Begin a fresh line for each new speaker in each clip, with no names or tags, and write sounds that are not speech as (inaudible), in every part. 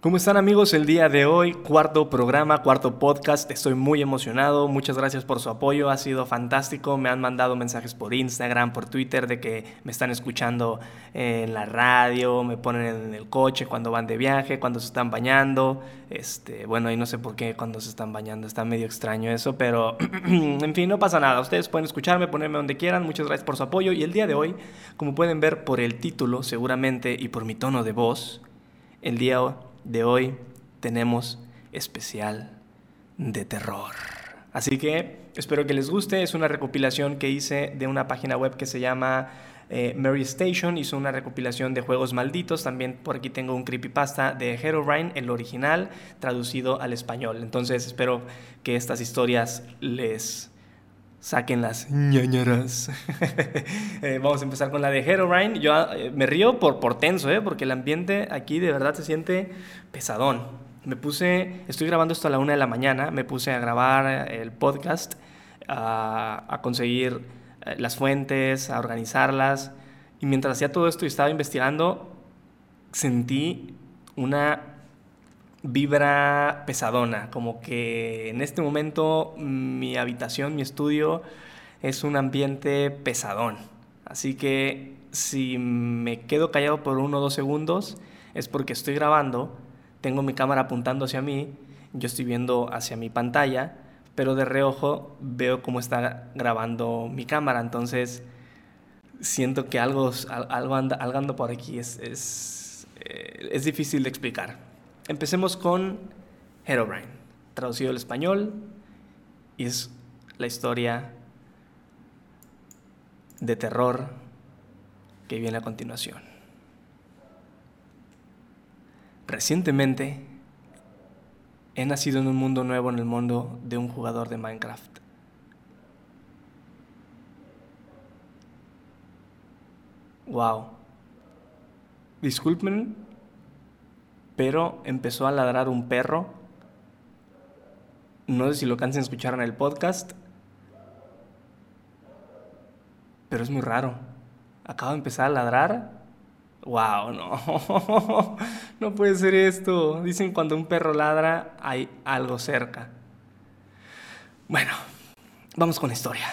¿Cómo están amigos? El día de hoy, cuarto programa, cuarto podcast. Estoy muy emocionado. Muchas gracias por su apoyo. Ha sido fantástico. Me han mandado mensajes por Instagram, por Twitter de que me están escuchando en la radio, me ponen en el coche cuando van de viaje, cuando se están bañando. Este, bueno, y no sé por qué cuando se están bañando. Está medio extraño eso, pero (clears throat) en fin, no pasa nada. Ustedes pueden escucharme, ponerme donde quieran. Muchas gracias por su apoyo. Y el día de hoy, como pueden ver por el título seguramente y por mi tono de voz, el día de hoy tenemos especial de terror. Así que espero que les guste. Es una recopilación que hice de una página web que se llama eh, Mary Station. Hizo una recopilación de juegos malditos. También por aquí tengo un creepypasta de Herobrine, el original, traducido al español. Entonces espero que estas historias les saquen las ñañaras. (laughs) Eh, vamos a empezar con la de Herobrine. Yo eh, me río por, por tenso, ¿eh? porque el ambiente aquí de verdad se siente pesadón. Me puse, estoy grabando esto a la una de la mañana, me puse a grabar el podcast, a, a conseguir eh, las fuentes, a organizarlas. Y mientras hacía todo esto y estaba investigando, sentí una vibra pesadona, como que en este momento mi habitación, mi estudio es un ambiente pesadón. Así que si me quedo callado por uno o dos segundos es porque estoy grabando, tengo mi cámara apuntando hacia mí, yo estoy viendo hacia mi pantalla, pero de reojo veo cómo está grabando mi cámara, entonces siento que algo, algo, anda, por aquí, es, es, eh, es difícil de explicar. Empecemos con Herobrine, traducido al español, y es la historia de terror que viene a continuación. Recientemente he nacido en un mundo nuevo en el mundo de un jugador de Minecraft. Wow. Disculpen pero empezó a ladrar un perro. No sé si lo cansen escuchar en el podcast, pero es muy raro. Acaba de empezar a ladrar. ¡Wow! No, (laughs) no puede ser esto. Dicen cuando un perro ladra hay algo cerca. Bueno, vamos con la historia.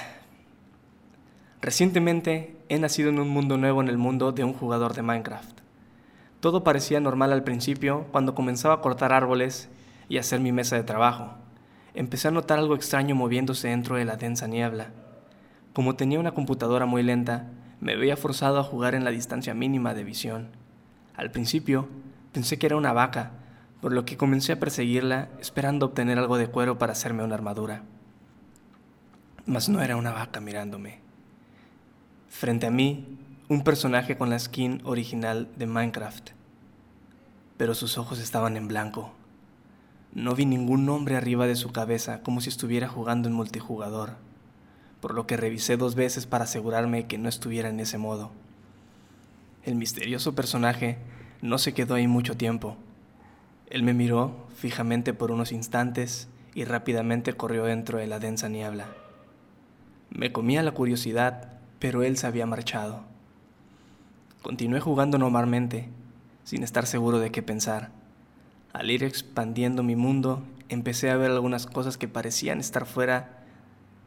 Recientemente he nacido en un mundo nuevo en el mundo de un jugador de Minecraft. Todo parecía normal al principio cuando comenzaba a cortar árboles y hacer mi mesa de trabajo. Empecé a notar algo extraño moviéndose dentro de la densa niebla. Como tenía una computadora muy lenta, me veía forzado a jugar en la distancia mínima de visión. Al principio, pensé que era una vaca, por lo que comencé a perseguirla esperando obtener algo de cuero para hacerme una armadura. Mas no era una vaca mirándome. Frente a mí, un personaje con la skin original de Minecraft pero sus ojos estaban en blanco. No vi ningún nombre arriba de su cabeza como si estuviera jugando en multijugador, por lo que revisé dos veces para asegurarme que no estuviera en ese modo. El misterioso personaje no se quedó ahí mucho tiempo. Él me miró fijamente por unos instantes y rápidamente corrió dentro de la densa niebla. Me comía la curiosidad, pero él se había marchado. Continué jugando normalmente, sin estar seguro de qué pensar. Al ir expandiendo mi mundo, empecé a ver algunas cosas que parecían estar fuera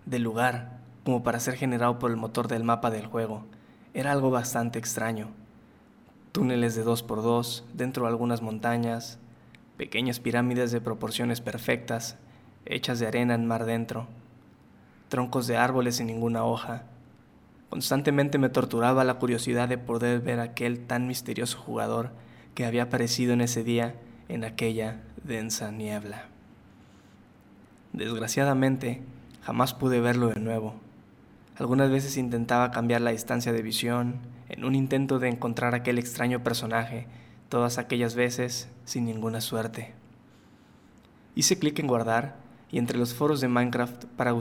del lugar, como para ser generado por el motor del mapa del juego. Era algo bastante extraño. Túneles de dos por dos, dentro de algunas montañas, pequeñas pirámides de proporciones perfectas, hechas de arena en mar dentro, troncos de árboles sin ninguna hoja. Constantemente me torturaba la curiosidad de poder ver aquel tan misterioso jugador que había aparecido en ese día en aquella densa niebla. Desgraciadamente, jamás pude verlo de nuevo. Algunas veces intentaba cambiar la distancia de visión en un intento de encontrar aquel extraño personaje, todas aquellas veces sin ninguna suerte. Hice clic en guardar y entre los foros de Minecraft para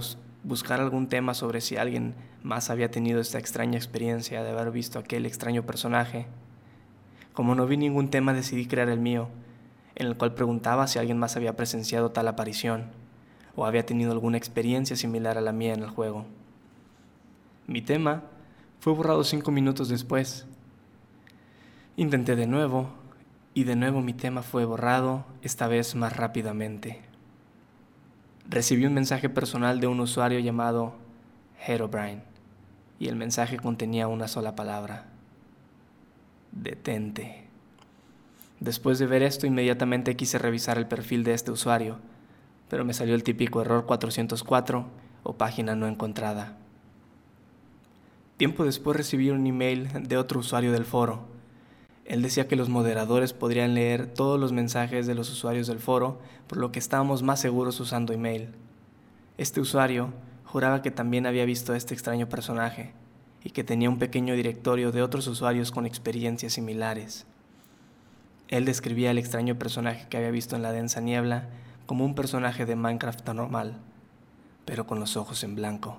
buscar algún tema sobre si alguien más había tenido esta extraña experiencia de haber visto aquel extraño personaje, como no vi ningún tema, decidí crear el mío, en el cual preguntaba si alguien más había presenciado tal aparición o había tenido alguna experiencia similar a la mía en el juego. Mi tema fue borrado cinco minutos después. Intenté de nuevo y de nuevo mi tema fue borrado, esta vez más rápidamente. Recibí un mensaje personal de un usuario llamado Herobrine y el mensaje contenía una sola palabra. Detente. Después de ver esto, inmediatamente quise revisar el perfil de este usuario, pero me salió el típico error 404 o página no encontrada. Tiempo después recibí un email de otro usuario del foro. Él decía que los moderadores podrían leer todos los mensajes de los usuarios del foro, por lo que estábamos más seguros usando email. Este usuario juraba que también había visto a este extraño personaje y que tenía un pequeño directorio de otros usuarios con experiencias similares. Él describía al extraño personaje que había visto en la densa niebla como un personaje de Minecraft normal, pero con los ojos en blanco.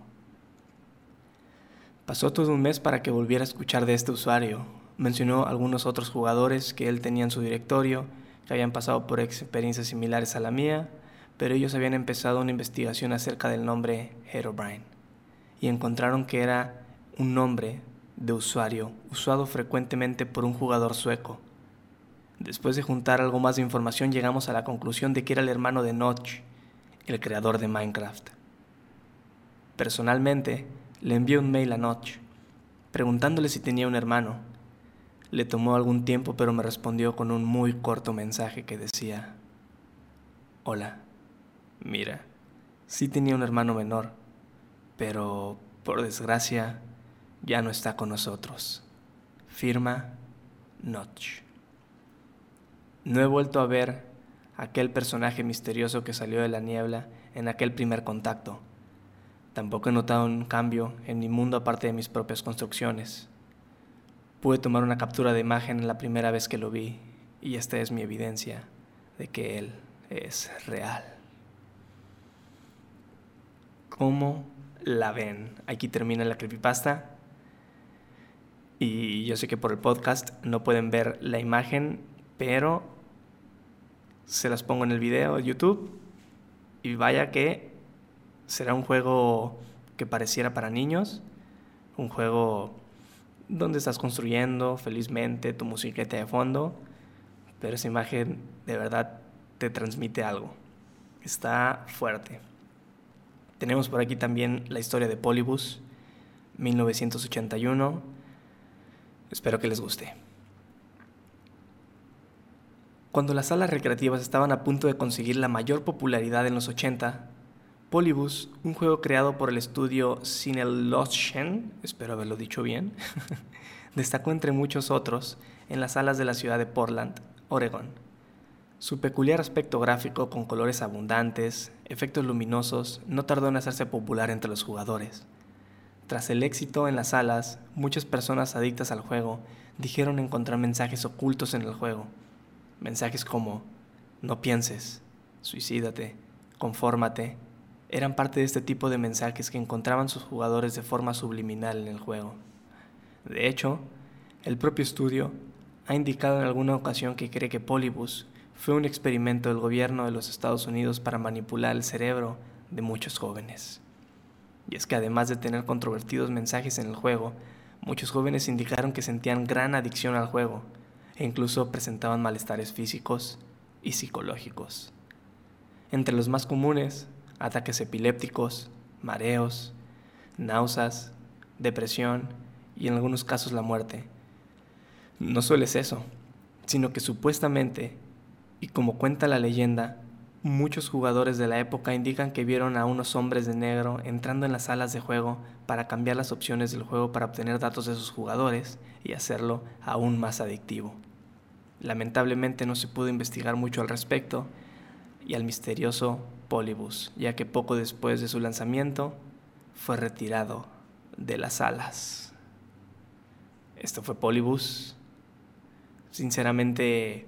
Pasó todo un mes para que volviera a escuchar de este usuario. Mencionó algunos otros jugadores que él tenía en su directorio, que habían pasado por experiencias similares a la mía, pero ellos habían empezado una investigación acerca del nombre Herobrine y encontraron que era un nombre de usuario usado frecuentemente por un jugador sueco. Después de juntar algo más de información llegamos a la conclusión de que era el hermano de Notch, el creador de Minecraft. Personalmente, le envié un mail a Notch, preguntándole si tenía un hermano. Le tomó algún tiempo pero me respondió con un muy corto mensaje que decía, Hola. Mira, sí tenía un hermano menor, pero por desgracia ya no está con nosotros. Firma Notch. No he vuelto a ver aquel personaje misterioso que salió de la niebla en aquel primer contacto. Tampoco he notado un cambio en mi mundo aparte de mis propias construcciones. Pude tomar una captura de imagen la primera vez que lo vi y esta es mi evidencia de que él es real. ¿Cómo la ven? Aquí termina la creepypasta. Y yo sé que por el podcast no pueden ver la imagen, pero se las pongo en el video de YouTube. Y vaya que será un juego que pareciera para niños. Un juego donde estás construyendo felizmente tu musiqueta de fondo. Pero esa imagen de verdad te transmite algo. Está fuerte. Tenemos por aquí también la historia de Polybus, 1981. Espero que les guste. Cuando las salas recreativas estaban a punto de conseguir la mayor popularidad en los 80, Polybus, un juego creado por el estudio Shen, espero haberlo dicho bien, (laughs) destacó entre muchos otros en las salas de la ciudad de Portland, Oregon. Su peculiar aspecto gráfico con colores abundantes, efectos luminosos, no tardó en hacerse popular entre los jugadores. Tras el éxito en las salas, muchas personas adictas al juego dijeron encontrar mensajes ocultos en el juego. Mensajes como, no pienses, suicídate, confórmate, eran parte de este tipo de mensajes que encontraban sus jugadores de forma subliminal en el juego. De hecho, el propio estudio ha indicado en alguna ocasión que cree que Polybus fue un experimento del gobierno de los Estados Unidos para manipular el cerebro de muchos jóvenes. Y es que además de tener controvertidos mensajes en el juego, muchos jóvenes indicaron que sentían gran adicción al juego e incluso presentaban malestares físicos y psicológicos. Entre los más comunes, ataques epilépticos, mareos, náuseas, depresión y en algunos casos la muerte. No solo es eso, sino que supuestamente y como cuenta la leyenda, muchos jugadores de la época indican que vieron a unos hombres de negro entrando en las salas de juego para cambiar las opciones del juego para obtener datos de sus jugadores y hacerlo aún más adictivo. Lamentablemente no se pudo investigar mucho al respecto y al misterioso Polybus, ya que poco después de su lanzamiento fue retirado de las salas. Esto fue Polybus. Sinceramente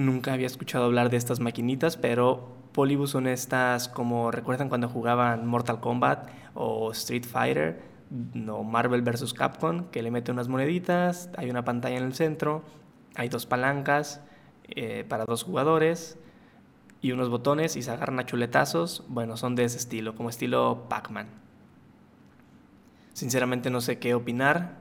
Nunca había escuchado hablar de estas maquinitas, pero Polybus son estas como recuerdan cuando jugaban Mortal Kombat o Street Fighter o Marvel vs. Capcom, que le mete unas moneditas, hay una pantalla en el centro, hay dos palancas eh, para dos jugadores y unos botones y se agarran a chuletazos. Bueno, son de ese estilo, como estilo Pac-Man. Sinceramente no sé qué opinar.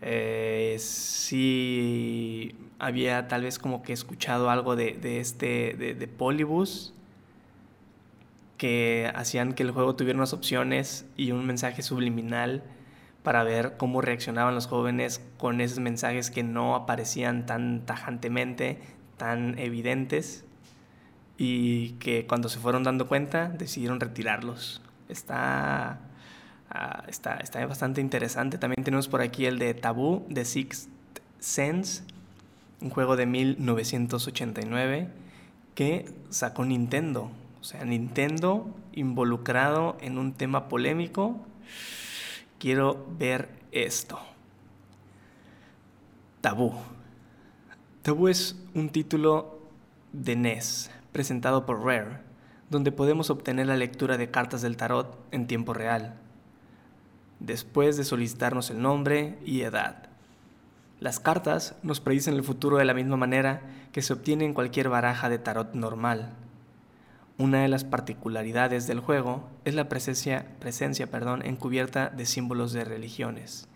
Eh, sí había tal vez como que escuchado algo de, este, de, de Polybus, que hacían que el juego tuviera unas opciones y un mensaje subliminal para ver cómo reaccionaban los jóvenes con esos mensajes que no aparecían tan tajantemente, tan evidentes, y que cuando se fueron dando cuenta decidieron retirarlos. Está, ah, está, está bastante interesante. También tenemos por aquí el de Tabú, de Sixth Sense, un juego de 1989 que sacó Nintendo. O sea, Nintendo involucrado en un tema polémico quiero ver esto. Tabú. Tabú es un título de NES presentado por Rare, donde podemos obtener la lectura de cartas del tarot en tiempo real, después de solicitarnos el nombre y edad. Las cartas nos predicen el futuro de la misma manera que se obtiene en cualquier baraja de tarot normal. Una de las particularidades del juego es la presencia, presencia perdón, encubierta de símbolos de religiones,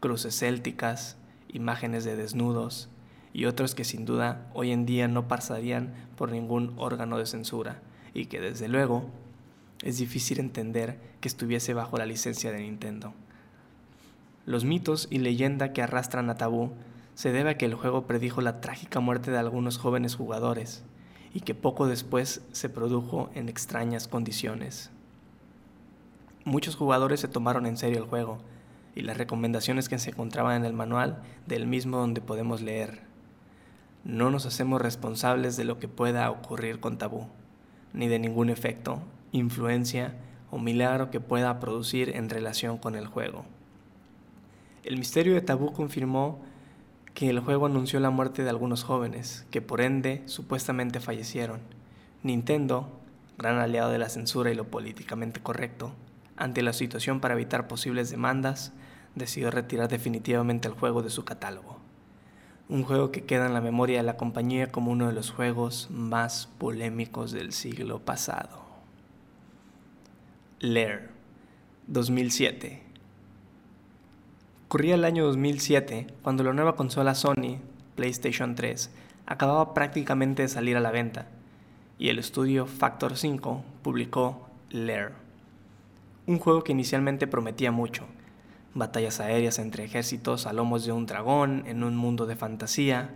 cruces célticas, imágenes de desnudos y otros que sin duda hoy en día no pasarían por ningún órgano de censura y que desde luego es difícil entender que estuviese bajo la licencia de Nintendo. Los mitos y leyenda que arrastran a Tabú se debe a que el juego predijo la trágica muerte de algunos jóvenes jugadores, y que poco después se produjo en extrañas condiciones. Muchos jugadores se tomaron en serio el juego y las recomendaciones que se encontraban en el manual del mismo donde podemos leer. No nos hacemos responsables de lo que pueda ocurrir con tabú, ni de ningún efecto, influencia o milagro que pueda producir en relación con el juego. El misterio de tabú confirmó que el juego anunció la muerte de algunos jóvenes, que por ende supuestamente fallecieron. Nintendo, gran aliado de la censura y lo políticamente correcto, ante la situación para evitar posibles demandas, decidió retirar definitivamente el juego de su catálogo. Un juego que queda en la memoria de la compañía como uno de los juegos más polémicos del siglo pasado. Lair, 2007 Corría el año 2007 cuando la nueva consola Sony, PlayStation 3, acababa prácticamente de salir a la venta y el estudio Factor 5 publicó Lair, un juego que inicialmente prometía mucho, batallas aéreas entre ejércitos a lomos de un dragón en un mundo de fantasía,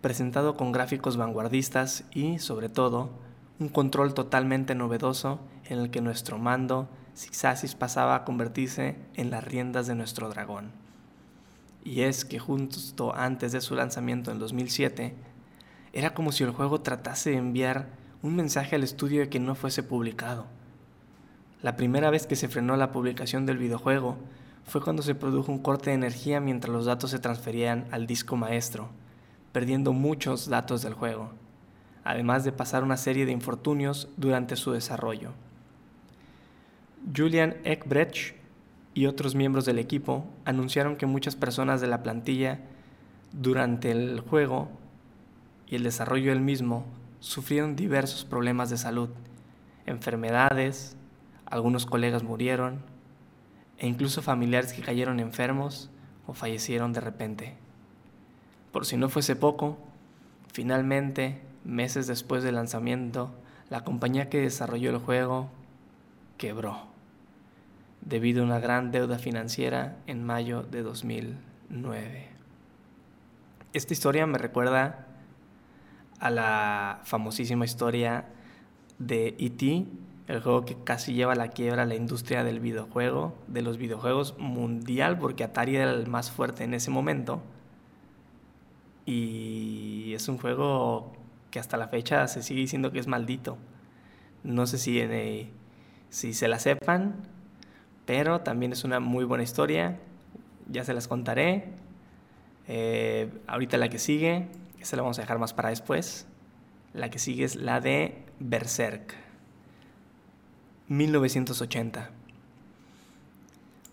presentado con gráficos vanguardistas y, sobre todo, un control totalmente novedoso en el que nuestro mando Zigzasis pasaba a convertirse en las riendas de nuestro dragón y es que justo antes de su lanzamiento en 2007, era como si el juego tratase de enviar un mensaje al estudio de que no fuese publicado. La primera vez que se frenó la publicación del videojuego fue cuando se produjo un corte de energía mientras los datos se transferían al disco maestro, perdiendo muchos datos del juego, además de pasar una serie de infortunios durante su desarrollo. Julian Eckbrecht y otros miembros del equipo anunciaron que muchas personas de la plantilla durante el juego y el desarrollo del mismo sufrieron diversos problemas de salud, enfermedades, algunos colegas murieron e incluso familiares que cayeron enfermos o fallecieron de repente. Por si no fuese poco, finalmente, meses después del lanzamiento, la compañía que desarrolló el juego quebró debido a una gran deuda financiera en mayo de 2009. Esta historia me recuerda a la famosísima historia de E.T., el juego que casi lleva a la quiebra la industria del videojuego, de los videojuegos mundial, porque Atari era el más fuerte en ese momento. Y es un juego que hasta la fecha se sigue diciendo que es maldito. No sé si, si se la sepan, pero también es una muy buena historia, ya se las contaré. Eh, ahorita la que sigue, esa la vamos a dejar más para después. La que sigue es la de Berserk, 1980.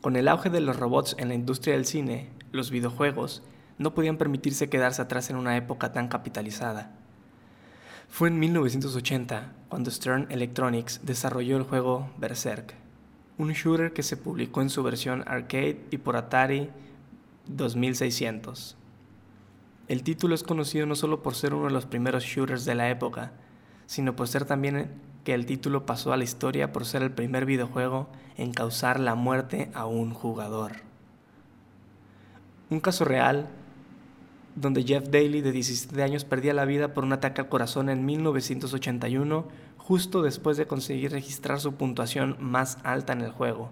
Con el auge de los robots en la industria del cine, los videojuegos no podían permitirse quedarse atrás en una época tan capitalizada. Fue en 1980 cuando Stern Electronics desarrolló el juego Berserk, un shooter que se publicó en su versión arcade y por Atari 2600. El título es conocido no solo por ser uno de los primeros shooters de la época, sino por ser también que el título pasó a la historia por ser el primer videojuego en causar la muerte a un jugador. Un caso real donde Jeff Daly de 17 años perdía la vida por un ataque al corazón en 1981, justo después de conseguir registrar su puntuación más alta en el juego,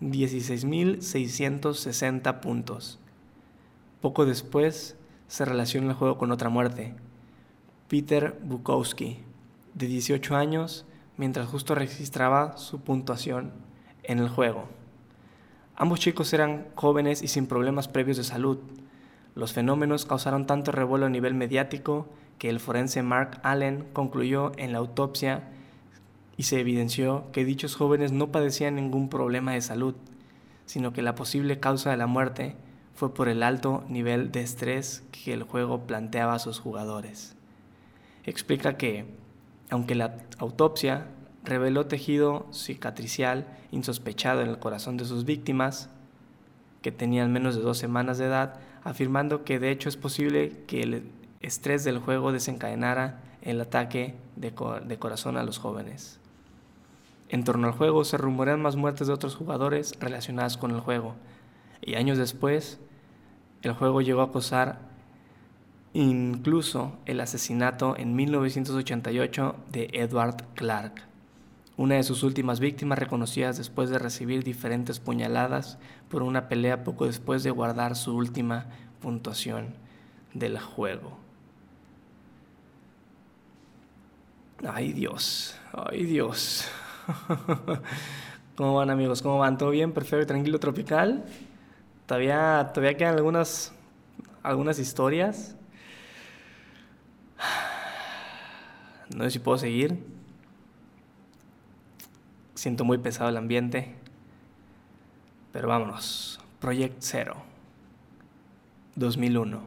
16.660 puntos. Poco después se relaciona el juego con otra muerte, Peter Bukowski, de 18 años, mientras justo registraba su puntuación en el juego. Ambos chicos eran jóvenes y sin problemas previos de salud, los fenómenos causaron tanto revuelo a nivel mediático que el forense Mark Allen concluyó en la autopsia y se evidenció que dichos jóvenes no padecían ningún problema de salud, sino que la posible causa de la muerte fue por el alto nivel de estrés que el juego planteaba a sus jugadores. Explica que, aunque la autopsia reveló tejido cicatricial insospechado en el corazón de sus víctimas, que tenían menos de dos semanas de edad, afirmando que de hecho es posible que el estrés del juego desencadenara el ataque de, corazón a los jóvenes. En torno al juego se rumorean más muertes de otros jugadores relacionadas con el juego, y años después el juego llegó a acosar incluso el asesinato en 1988 de Edward Clark, una de sus últimas víctimas reconocidas después de recibir diferentes puñaladas por una pelea poco después de guardar su última puntuación del juego. Ay Dios, ay Dios. (laughs) ¿Cómo van amigos? ¿Cómo van? ¿Todo bien? Perfecto, tranquilo, tropical. Todavía, todavía quedan algunas, algunas historias. No sé si puedo seguir. Siento muy pesado el ambiente. Pero vámonos. Project Zero. 2001.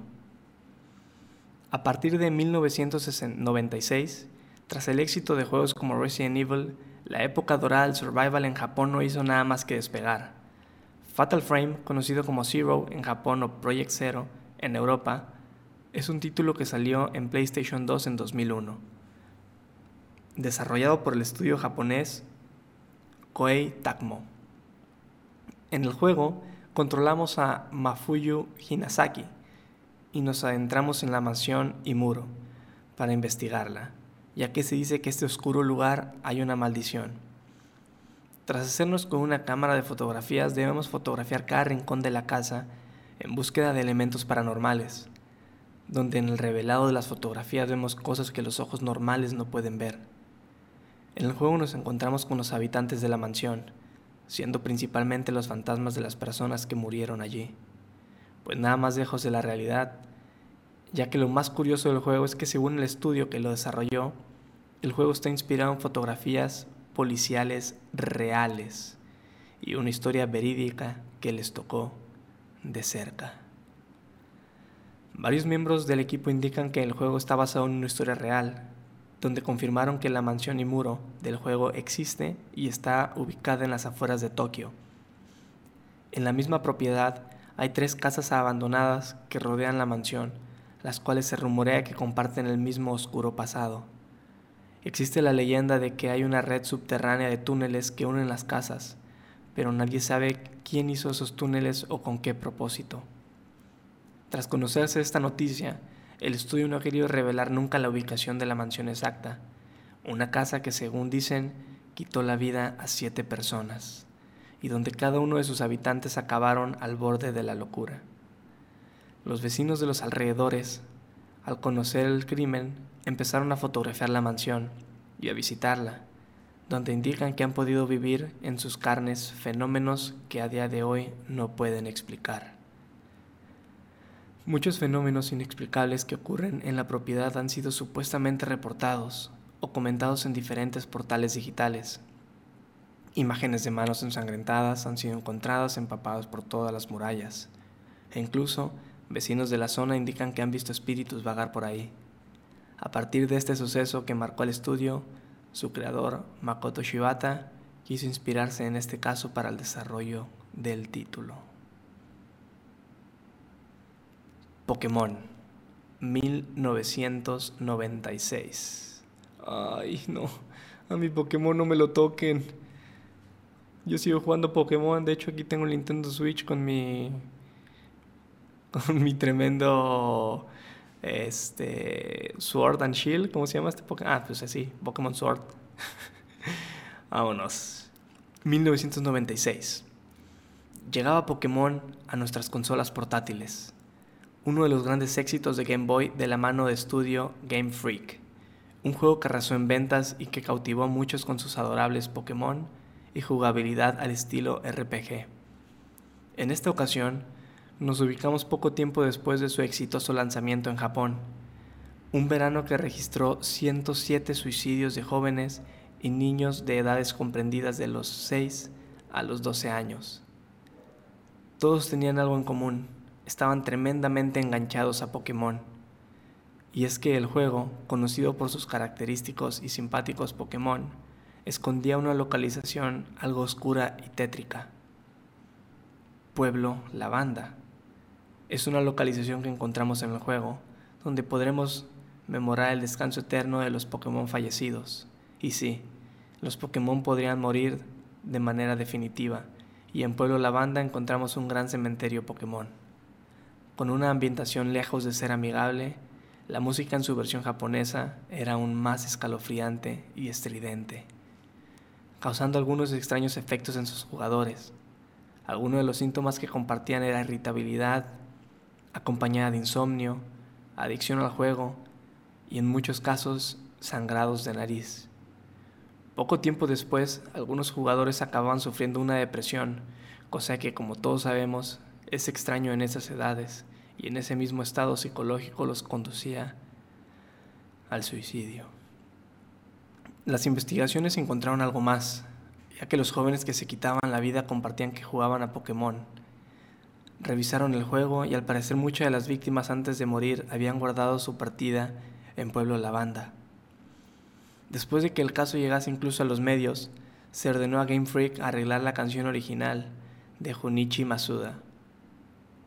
A partir de 1996, tras el éxito de juegos como Resident Evil, la época dorada del survival en Japón no hizo nada más que despegar. Fatal Frame, conocido como Zero en Japón o Project Zero en Europa, es un título que salió en PlayStation 2 en 2001. Desarrollado por el estudio japonés Koei Tecmo. En el juego controlamos a Mafuyu Hinasaki y nos adentramos en la mansión Imuro para investigarla, ya que se dice que este oscuro lugar hay una maldición. Tras hacernos con una cámara de fotografías debemos fotografiar cada rincón de la casa en búsqueda de elementos paranormales, donde en el revelado de las fotografías vemos cosas que los ojos normales no pueden ver. En el juego nos encontramos con los habitantes de la mansión, siendo principalmente los fantasmas de las personas que murieron allí. Pues nada más lejos de la realidad, ya que lo más curioso del juego es que según el estudio que lo desarrolló, el juego está inspirado en fotografías policiales reales y una historia verídica que les tocó de cerca. Varios miembros del equipo indican que el juego está basado en una historia real, donde confirmaron que la mansión y muro del juego existe y está ubicada en las afueras de Tokio. En la misma propiedad hay tres casas abandonadas que rodean la mansión, las cuales se rumorea que comparten el mismo oscuro pasado. Existe la leyenda de que hay una red subterránea de túneles que unen las casas, pero nadie sabe quién hizo esos túneles o con qué propósito. Tras conocerse esta noticia, el estudio no ha querido revelar nunca la ubicación de la mansión exacta, una casa que según dicen quitó la vida a siete personas y donde cada uno de sus habitantes acabaron al borde de la locura. Los vecinos de los alrededores, al conocer el crimen, empezaron a fotografiar la mansión y a visitarla, donde indican que han podido vivir en sus carnes fenómenos que a día de hoy no pueden explicar. Muchos fenómenos inexplicables que ocurren en la propiedad han sido supuestamente reportados o comentados en diferentes portales digitales. Imágenes de manos ensangrentadas han sido encontradas empapadas por todas las murallas, e incluso vecinos de la zona indican que han visto espíritus vagar por ahí. A partir de este suceso que marcó el estudio, su creador, Makoto Shibata, quiso inspirarse en este caso para el desarrollo del título. Pokémon 1996. Ay, no. A mi Pokémon no me lo toquen. Yo sigo jugando Pokémon. De hecho, aquí tengo el Nintendo Switch con mi. Con mi tremendo. Este. Sword and Shield. ¿Cómo se llama este Pokémon? Ah, pues así. Pokémon Sword. (laughs) Vámonos. 1996. Llegaba Pokémon a nuestras consolas portátiles. Uno de los grandes éxitos de Game Boy de la mano de estudio Game Freak. Un juego que arrasó en ventas y que cautivó a muchos con sus adorables Pokémon y jugabilidad al estilo RPG. En esta ocasión, nos ubicamos poco tiempo después de su exitoso lanzamiento en Japón, un verano que registró 107 suicidios de jóvenes y niños de edades comprendidas de los 6 a los 12 años. Todos tenían algo en común, estaban tremendamente enganchados a Pokémon. Y es que el juego, conocido por sus característicos y simpáticos Pokémon, escondía una localización algo oscura y tétrica. Pueblo Lavanda. Es una localización que encontramos en el juego, donde podremos memorar el descanso eterno de los Pokémon fallecidos. Y sí, los Pokémon podrían morir de manera definitiva, y en Pueblo Lavanda encontramos un gran cementerio Pokémon. Con una ambientación lejos de ser amigable, la música en su versión japonesa era aún más escalofriante y estridente causando algunos extraños efectos en sus jugadores. Algunos de los síntomas que compartían era irritabilidad, acompañada de insomnio, adicción al juego y en muchos casos sangrados de nariz. Poco tiempo después, algunos jugadores acababan sufriendo una depresión, cosa que como todos sabemos es extraño en esas edades y en ese mismo estado psicológico los conducía al suicidio. Las investigaciones encontraron algo más, ya que los jóvenes que se quitaban la vida compartían que jugaban a Pokémon. Revisaron el juego y al parecer muchas de las víctimas antes de morir habían guardado su partida en Pueblo Lavanda. Después de que el caso llegase incluso a los medios, se ordenó a Game Freak arreglar la canción original de Junichi Masuda.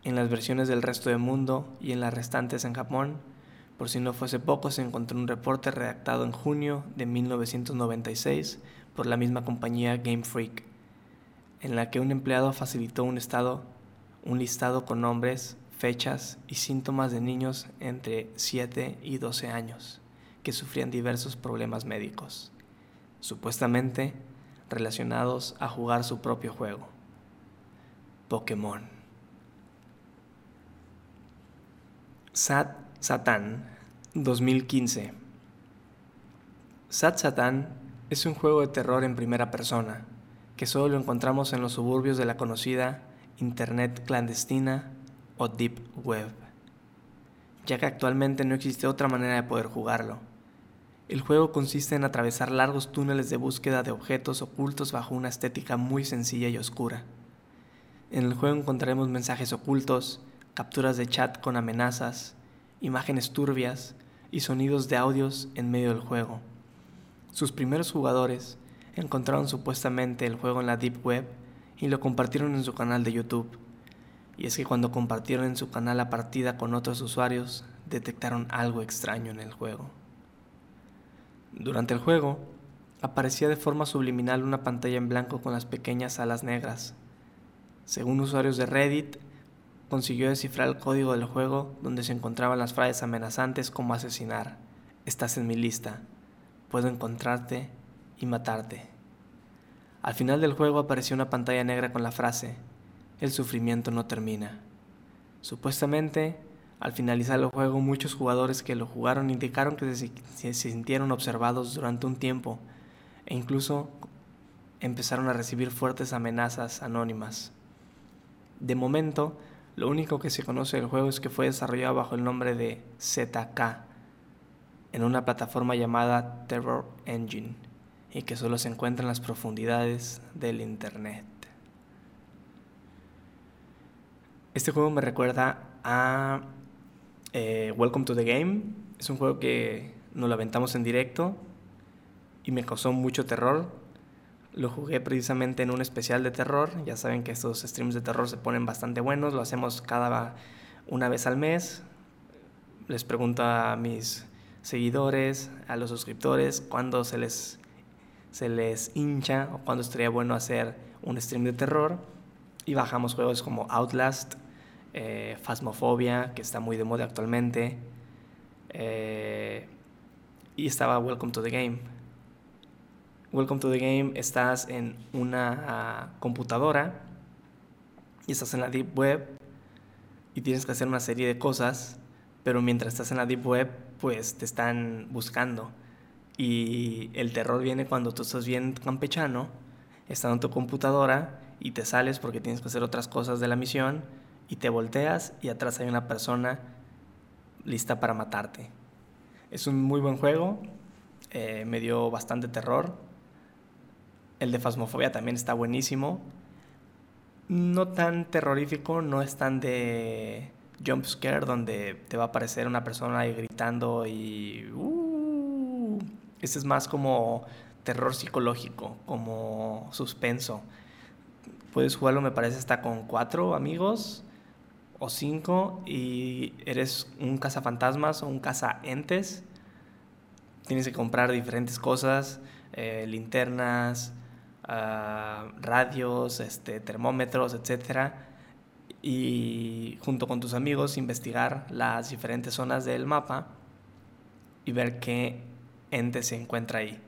En las versiones del resto del mundo y en las restantes en Japón, por si no fuese poco, se encontró un reporte redactado en junio de 1996 por la misma compañía Game Freak, en la que un empleado facilitó un, estado, un listado con nombres, fechas y síntomas de niños entre 7 y 12 años que sufrían diversos problemas médicos, supuestamente relacionados a jugar su propio juego, Pokémon. Sat Satán 2015 Sat Satan es un juego de terror en primera persona que solo lo encontramos en los suburbios de la conocida Internet clandestina o Deep Web, ya que actualmente no existe otra manera de poder jugarlo. El juego consiste en atravesar largos túneles de búsqueda de objetos ocultos bajo una estética muy sencilla y oscura. En el juego encontraremos mensajes ocultos, capturas de chat con amenazas, imágenes turbias y sonidos de audios en medio del juego. Sus primeros jugadores encontraron supuestamente el juego en la Deep Web y lo compartieron en su canal de YouTube. Y es que cuando compartieron en su canal la partida con otros usuarios, detectaron algo extraño en el juego. Durante el juego, aparecía de forma subliminal una pantalla en blanco con las pequeñas alas negras. Según usuarios de Reddit, consiguió descifrar el código del juego donde se encontraban las frases amenazantes como asesinar, estás en mi lista, puedo encontrarte y matarte. Al final del juego apareció una pantalla negra con la frase, el sufrimiento no termina. Supuestamente, al finalizar el juego muchos jugadores que lo jugaron indicaron que se, sintieron observados durante un tiempo e incluso empezaron a recibir fuertes amenazas anónimas. De momento, lo único que se conoce del juego es que fue desarrollado bajo el nombre de ZK en una plataforma llamada Terror Engine y que solo se encuentra en las profundidades del Internet. Este juego me recuerda a eh, Welcome to the Game. Es un juego que nos lo aventamos en directo y me causó mucho terror lo jugué precisamente en un especial de terror. Ya saben que estos streams de terror se ponen bastante buenos. Lo hacemos cada una vez al mes. Les pregunto a mis seguidores, a los suscriptores, cuándo se les, se les hincha o cuándo estaría bueno hacer un stream de terror. Y bajamos juegos como Outlast, eh, Phasmophobia, que está muy de moda actualmente. Eh, y estaba Welcome to the Game. Welcome to the Game, estás en una ah, computadora y estás en la Deep Web y tienes que hacer una serie de cosas, pero mientras estás en la Deep Web, pues te están buscando. Y el terror viene cuando tú estás bien campechano, estás en tu computadora y te sales porque tienes que hacer otras cosas de la misión y te volteas y atrás hay una persona lista para matarte. Es un muy buen juego, eh, me dio bastante terror. El de Fasmofobia también está buenísimo. No tan terrorífico, no es tan de jump scare donde te va a aparecer una persona ahí gritando y... Uh, este es más como terror psicológico, como suspenso. Puedes jugarlo, me parece, hasta con cuatro amigos o cinco y eres un cazafantasmas o un cazaentes. Tienes que comprar diferentes cosas, eh, linternas, ah, radios, este, termómetros, etc. Y junto con tus amigos investigar las diferentes zonas del mapa y ver qué ente se encuentra ahí.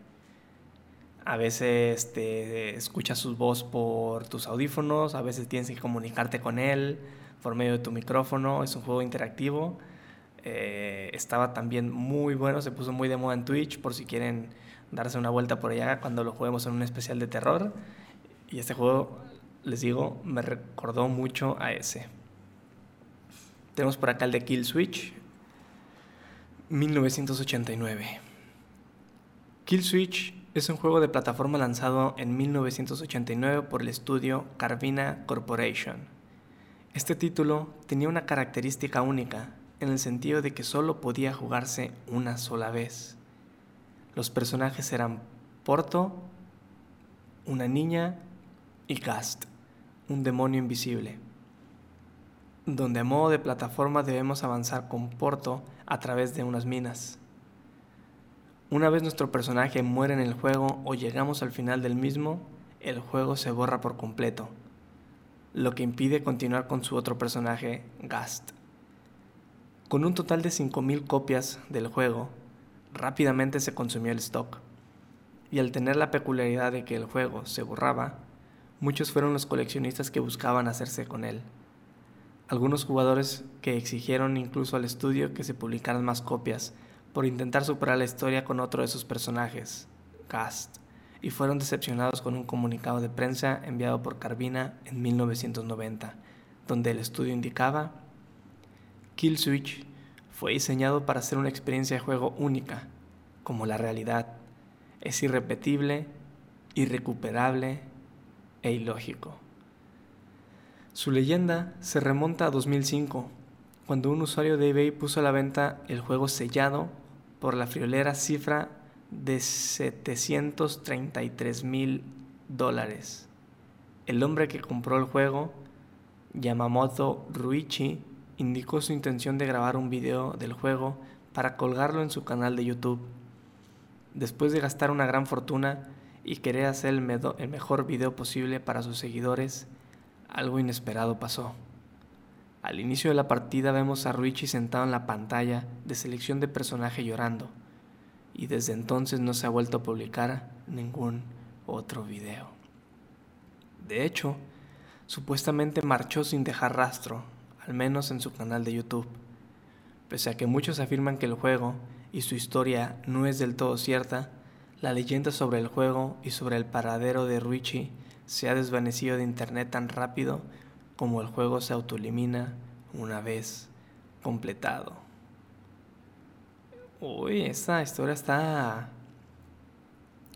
A veces te escuchas su voz por tus audífonos, a veces tienes que comunicarte con él, por medio de tu micrófono. Es un juego interactivo. Eh, estaba también muy bueno, se puso muy de moda en Twitch por si quieren darse una vuelta por allá cuando lo juguemos en un especial de terror. Y este juego, les digo, me recordó mucho a ese. Tenemos por acá el de Kill Switch, 1989. Kill Switch es un juego de plataforma lanzado en 1989 por el estudio Carvina Corporation. Este título tenía una característica única en el sentido de que solo podía jugarse una sola vez. Los personajes eran Porto, una niña y Gast, un demonio invisible, donde a modo de plataforma debemos avanzar con Porto a través de unas minas. Una vez nuestro personaje muere en el juego o llegamos al final del mismo, el juego se borra por completo lo que impide continuar con su otro personaje, Gast. Con un total de 5.000 copias del juego, rápidamente se consumió el stock, y al tener la peculiaridad de que el juego se borraba, muchos fueron los coleccionistas que buscaban hacerse con él. Algunos jugadores que exigieron incluso al estudio que se publicaran más copias por intentar superar la historia con otro de sus personajes, Gast y fueron decepcionados con un comunicado de prensa enviado por Carvina en 1990, donde el estudio indicaba, Kill Switch fue diseñado para ser una experiencia de juego única, como la realidad. Es irrepetible, irrecuperable e ilógico. Su leyenda se remonta a 2005, cuando un usuario de eBay puso a la venta el juego sellado por la friolera cifra de 733 mil dólares. El hombre que compró el juego, Yamamoto Ruichi, indicó su intención de grabar un video del juego para colgarlo en su canal de YouTube. Después de gastar una gran fortuna y querer hacer el, mejor video posible para sus seguidores, algo inesperado pasó. Al inicio de la partida vemos a Ruichi sentado en la pantalla de selección de personaje llorando y desde entonces no se ha vuelto a publicar ningún otro video. De hecho, supuestamente marchó sin dejar rastro, al menos en su canal de YouTube. Pese a que muchos afirman que el juego y su historia no es del todo cierta, la leyenda sobre el juego y sobre el paradero de Ruichi se ha desvanecido de internet tan rápido como el juego se autoelimina una vez completado. Uy, esta historia está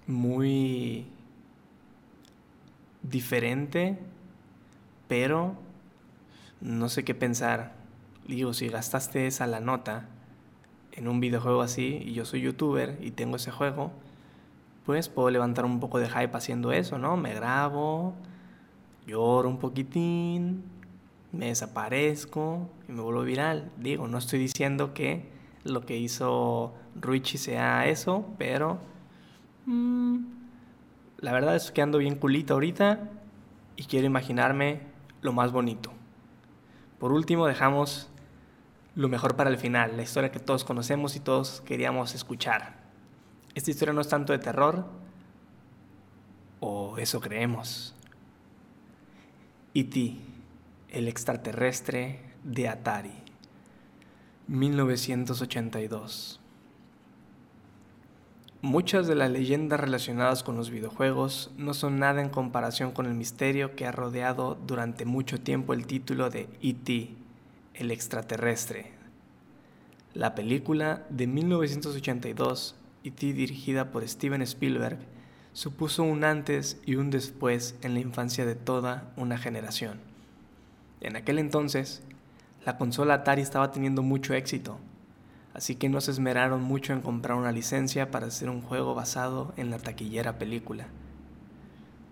muy diferente, pero no sé qué pensar. Digo, si gastaste esa la nota en un videojuego así y yo soy youtuber y tengo ese juego, pues puedo levantar un poco de hype haciendo eso, ¿no? Me grabo, lloro un poquitín, me desaparezco y me vuelvo viral. Digo, no estoy diciendo que lo que hizo Ruichi sea eso, pero mm, la verdad es que ando bien culito ahorita y quiero imaginarme lo más bonito. Por último, dejamos lo mejor para el final, la historia que todos conocemos y todos queríamos escuchar. Esta historia no es tanto de terror, o eso creemos. E.T., el extraterrestre de Atari, 1982. Muchas de las leyendas relacionadas con los videojuegos no son nada en comparación con el misterio que ha rodeado durante mucho tiempo el título de E.T., el extraterrestre. La película de 1982, E.T. dirigida por Steven Spielberg, supuso un antes y un después en la infancia de toda una generación. En aquel entonces, la consola Atari estaba teniendo mucho éxito, así que no se esmeraron mucho en comprar una licencia para hacer un juego basado en la taquillera película.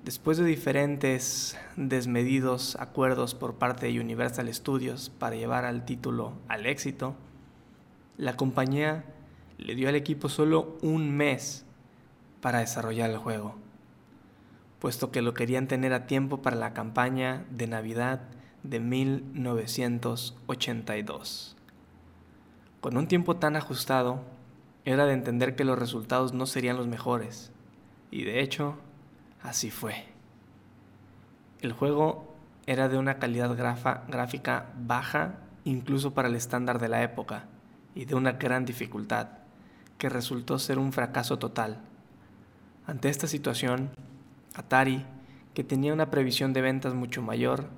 Después de diferentes desmedidos acuerdos por parte de Universal Studios para llevar al título al éxito, la compañía le dio al equipo solo un mes para desarrollar el juego, puesto que lo querían tener a tiempo para la campaña de Navidad de 1982. Con un tiempo tan ajustado, era de entender que los resultados no serían los mejores, y de hecho, así fue. El juego era de una calidad gráfica baja incluso para el estándar de la época, y de una gran dificultad, que resultó ser un fracaso total ante esta situación, Atari, que tenía una previsión de ventas mucho mayor,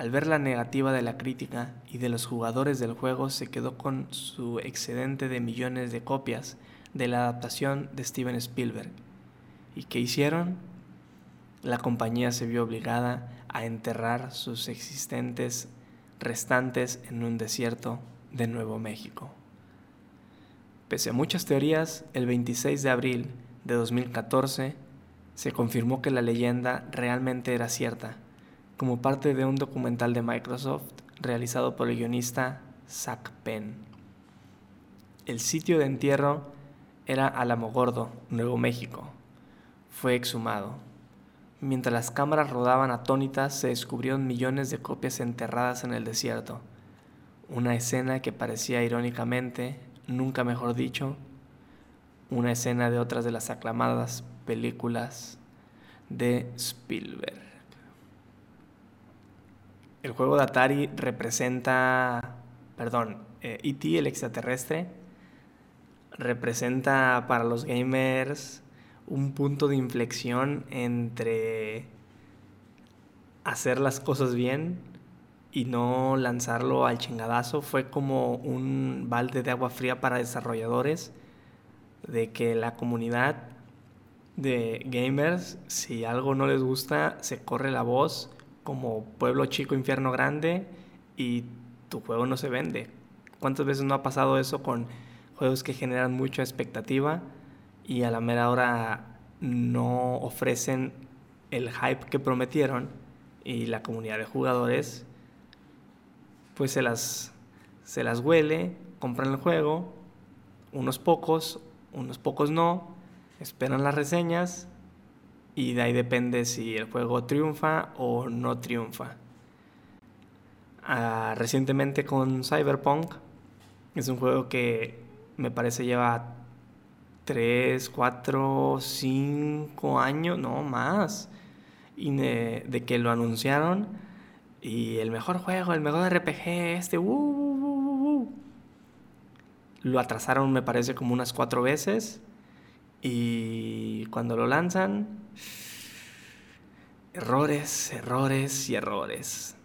al ver la negativa de la crítica y de los jugadores del juego, se quedó con su excedente de millones de copias de la adaptación de Steven Spielberg. ¿Y qué hicieron? La compañía se vio obligada a enterrar sus existentes restantes en un desierto de Nuevo México. Pese a muchas teorías, el 26 de abril de 2014 se confirmó que la leyenda realmente era cierta, como parte de un documental de Microsoft realizado por el guionista Zach Penn. El sitio de entierro era Alamogordo, Nuevo México. Fue exhumado. Mientras las cámaras rodaban atónitas, se descubrieron millones de copias enterradas en el desierto. Una escena que parecía irónicamente, nunca mejor dicho, una escena de otras de las aclamadas películas de Spielberg. El juego de Atari representa, perdón, E.T. Eh, e el extraterrestre, representa para los gamers un punto de inflexión entre hacer las cosas bien y no lanzarlo al chingadazo. Fue como un balde de agua fría para desarrolladores de que la comunidad de gamers, si algo no les gusta, se corre la voz como pueblo chico, infierno grande y tu juego no se vende. ¿Cuántas veces no ha pasado eso con juegos que generan mucha expectativa y a la mera hora no ofrecen el hype que prometieron y la comunidad de jugadores pues se las, se las huele, compran el juego, unos pocos unos pocos no, esperan las reseñas y de ahí depende si el juego triunfa o no triunfa. Ah, recientemente con Cyberpunk, es un juego que me parece lleva 3, 4, 5 años, no más, y de, que lo anunciaron y el mejor juego, el mejor RPG, este, uh, uh, uh lo atrasaron, me parece, como unas cuatro veces. Y cuando lo lanzan, errores, errores y errores.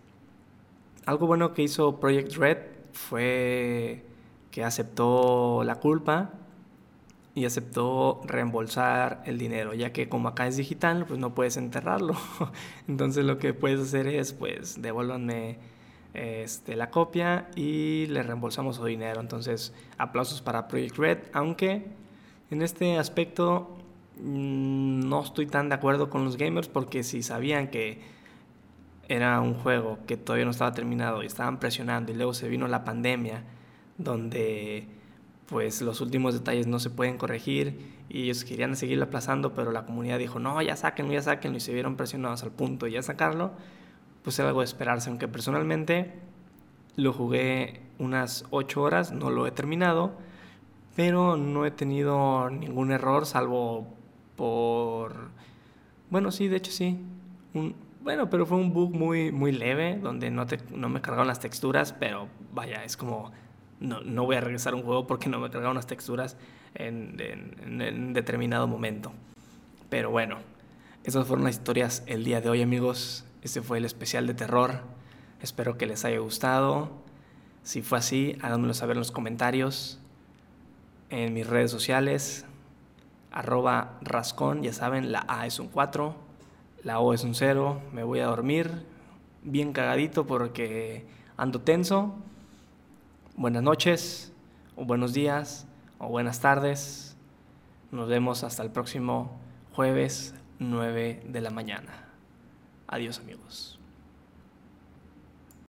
Algo bueno que hizo Project Red fue que aceptó la culpa y aceptó reembolsar el dinero, ya que como acá es digital, pues no puedes enterrarlo. (laughs) Entonces lo que puedes hacer es, pues, devuélvanme este, la copia y le reembolsamos su dinero. Entonces, aplausos para Project Red, aunque en este aspecto mm, no estoy tan de acuerdo con los gamers porque si sabían que era un juego que todavía no estaba terminado y estaban presionando y luego se vino la pandemia donde pues los últimos detalles no se pueden corregir y ellos querían seguir aplazando, pero la comunidad dijo, no, ya sáquenlo, ya sáquenlo y se vieron presionados al punto de ya sacarlo, pues era algo de esperarse, aunque personalmente lo jugué unas 8 horas, no lo he terminado, pero no he tenido ningún error salvo por... Bueno, sí, de hecho sí. Bueno, pero fue un bug muy, muy leve, donde no, no me cargaron las texturas, pero vaya, es como no, no voy a regresar a un juego porque no me cargaron las texturas en, en, determinado momento. Pero bueno, esas fueron las historias el día de hoy amigos. Este fue el especial de terror. Espero que les haya gustado. Si fue así, háganmelo saber en los comentarios. En mis redes sociales. Arroba rascón. Ya saben, la A es un 4. La O es un 0. Me voy a dormir. Bien cagadito porque ando tenso buenas noches, o buenos días, o buenas tardes. Nos vemos hasta el próximo jueves 9 de la mañana. Adiós amigos.